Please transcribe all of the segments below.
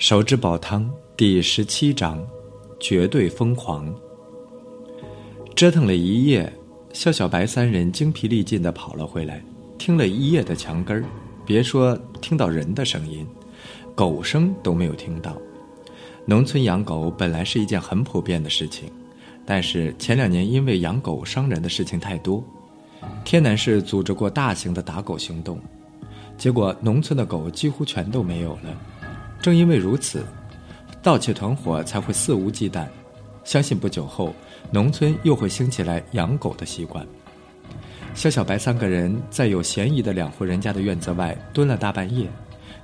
手指煲汤第十七章：绝对疯狂。折腾了一夜，肖小白三人精疲力尽的跑了回来，听了一夜的墙根儿，别说听到人的声音，狗声都没有听到。农村养狗本来是一件很普遍的事情，但是前两年因为养狗伤人的事情太多，天南市组织过大型的打狗行动，结果农村的狗几乎全都没有了。正因为如此，盗窃团伙才会肆无忌惮。相信不久后，农村又会兴起来养狗的习惯。肖小白三个人在有嫌疑的两户人家的院子外蹲了大半夜，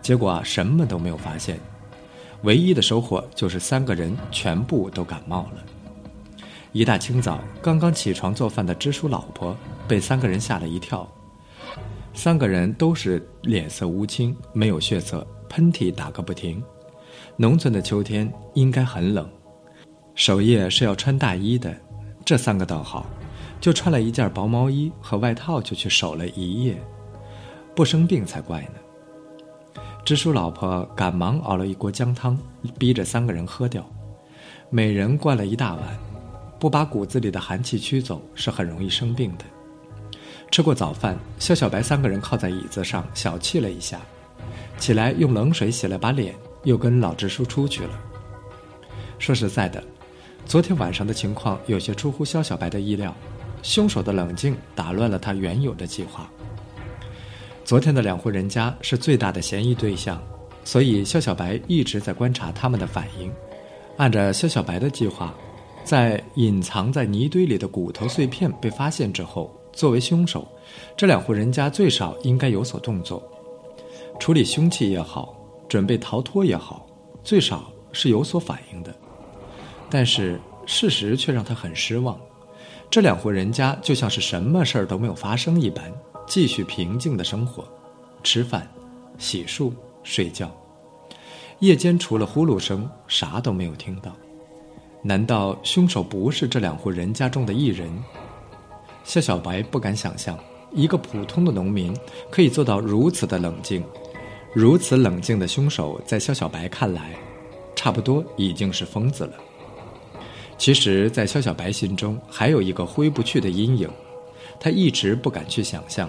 结果什么都没有发现。唯一的收获就是三个人全部都感冒了。一大清早，刚刚起床做饭的支书老婆被三个人吓了一跳。三个人都是脸色乌青，没有血色。喷嚏打个不停，农村的秋天应该很冷，守夜是要穿大衣的。这三个倒好，就穿了一件薄毛衣和外套就去守了一夜，不生病才怪呢。支书老婆赶忙熬了一锅姜汤，逼着三个人喝掉，每人灌了一大碗，不把骨子里的寒气驱走是很容易生病的。吃过早饭，肖小白三个人靠在椅子上小憩了一下。起来用冷水洗了把脸，又跟老支书出去了。说实在的，昨天晚上的情况有些出乎肖小白的意料，凶手的冷静打乱了他原有的计划。昨天的两户人家是最大的嫌疑对象，所以肖小白一直在观察他们的反应。按照肖小白的计划，在隐藏在泥堆里的骨头碎片被发现之后，作为凶手，这两户人家最少应该有所动作。处理凶器也好，准备逃脱也好，最少是有所反应的。但是事实却让他很失望。这两户人家就像是什么事儿都没有发生一般，继续平静的生活，吃饭、洗漱、睡觉。夜间除了呼噜声，啥都没有听到。难道凶手不是这两户人家中的一人？肖小白不敢想象，一个普通的农民可以做到如此的冷静。如此冷静的凶手，在肖小白看来，差不多已经是疯子了。其实，在肖小白心中，还有一个挥不去的阴影，他一直不敢去想象，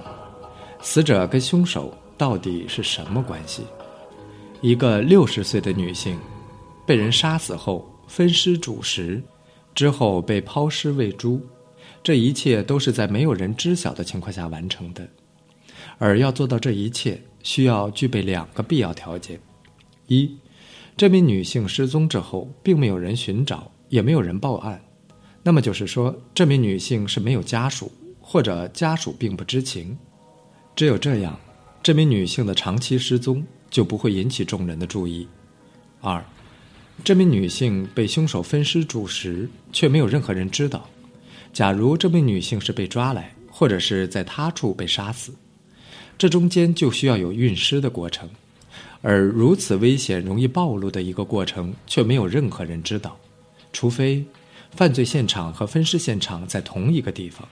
死者跟凶手到底是什么关系。一个六十岁的女性，被人杀死后分尸煮食，之后被抛尸喂猪，这一切都是在没有人知晓的情况下完成的。而要做到这一切，需要具备两个必要条件：一，这名女性失踪之后，并没有人寻找，也没有人报案，那么就是说，这名女性是没有家属，或者家属并不知情。只有这样，这名女性的长期失踪就不会引起众人的注意。二，这名女性被凶手分尸煮食，却没有任何人知道。假如这名女性是被抓来，或者是在他处被杀死。这中间就需要有运尸的过程，而如此危险、容易暴露的一个过程，却没有任何人知道，除非犯罪现场和分尸现场在同一个地方，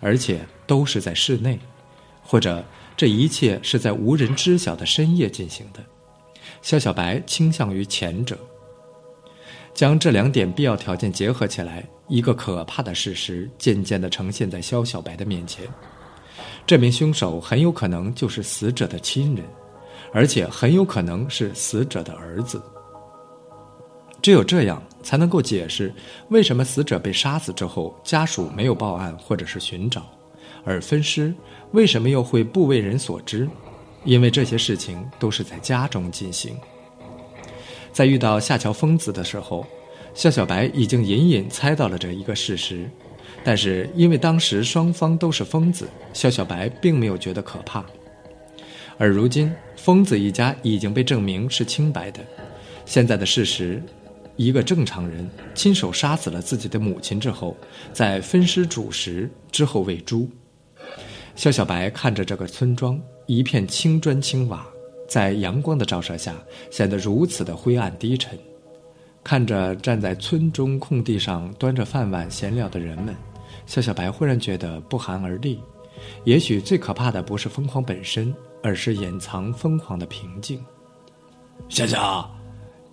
而且都是在室内，或者这一切是在无人知晓的深夜进行的。肖小白倾向于前者。将这两点必要条件结合起来，一个可怕的事实渐渐地呈现在肖小白的面前。这名凶手很有可能就是死者的亲人，而且很有可能是死者的儿子。只有这样才能够解释为什么死者被杀死之后，家属没有报案或者是寻找，而分尸为什么又会不为人所知？因为这些事情都是在家中进行。在遇到下桥疯子的时候，肖小白已经隐隐猜到了这一个事实。但是因为当时双方都是疯子，肖小白并没有觉得可怕。而如今，疯子一家已经被证明是清白的。现在的事实，一个正常人亲手杀死了自己的母亲之后，再分尸煮食之后喂猪。肖小白看着这个村庄，一片青砖青瓦，在阳光的照射下显得如此的灰暗低沉。看着站在村中空地上端着饭碗闲聊的人们。肖小白忽然觉得不寒而栗，也许最可怕的不是疯狂本身，而是掩藏疯狂的平静。夏夏，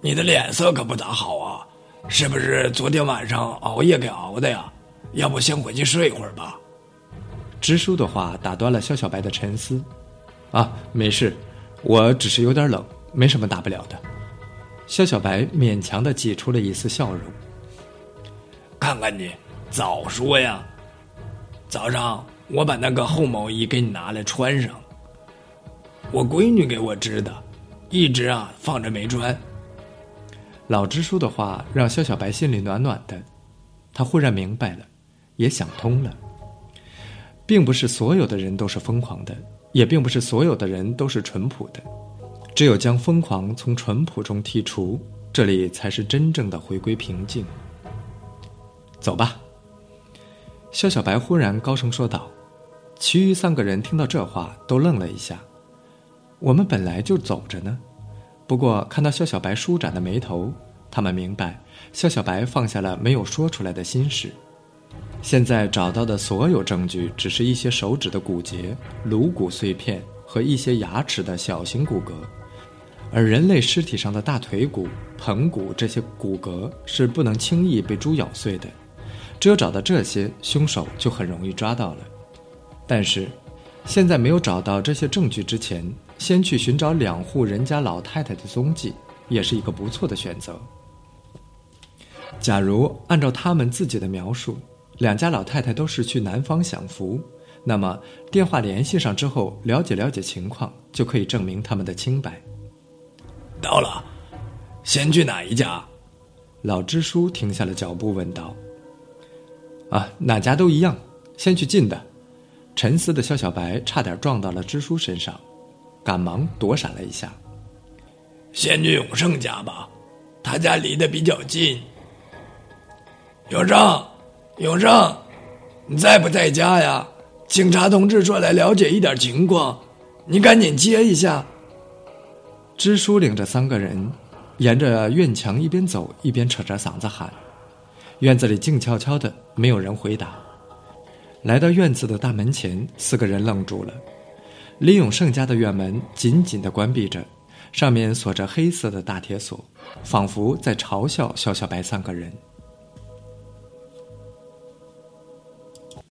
你的脸色可不咋好啊，是不是昨天晚上熬夜给熬的呀？要不先回去睡一会儿吧。支书的话打断了肖小白的沉思。啊，没事，我只是有点冷，没什么大不了的。肖小白勉强的挤出了一丝笑容。看看你，早说呀！早上我把那个厚毛衣给你拿来穿上，我闺女给我织的，一直啊放着没穿。老支书的话让肖小白心里暖暖的，他忽然明白了，也想通了。并不是所有的人都是疯狂的，也并不是所有的人都是淳朴的。只有将疯狂从淳朴中剔除，这里才是真正的回归平静。走吧。肖小白忽然高声说道。其余三个人听到这话都愣了一下。我们本来就走着呢。不过看到肖小白舒展的眉头，他们明白肖小白放下了没有说出来的心事。现在找到的所有证据，只是一些手指的骨节、颅骨碎片和一些牙齿的小型骨骼，而人类尸体上的大腿骨、盆骨这些骨骼是不能轻易被猪咬碎的。只有找到这些，凶手就很容易抓到了。但是，现在没有找到这些证据之前。先去寻找两户人家老太太的踪迹，也是一个不错的选择。假如按照他们自己的描述，两家老太太都是去南方享福，那么电话联系上之后，了解了解情况，就可以证明他们的清白。到了，先去哪一家？老支书停下了脚步，问道：“啊，哪家都一样，先去近的。”沉思的肖小白差点撞到了支书身上。赶忙躲闪了一下。先去永胜家吧，他家离得比较近。永胜，永胜，你在不在家呀？警察同志说来了解一点情况，你赶紧接一下。支书领着三个人，沿着院墙一边走一边扯着嗓子喊。院子里静悄悄的，没有人回答。来到院子的大门前，四个人愣住了。李永胜家的院门紧紧的关闭着，上面锁着黑色的大铁锁，仿佛在嘲笑笑小白三个人。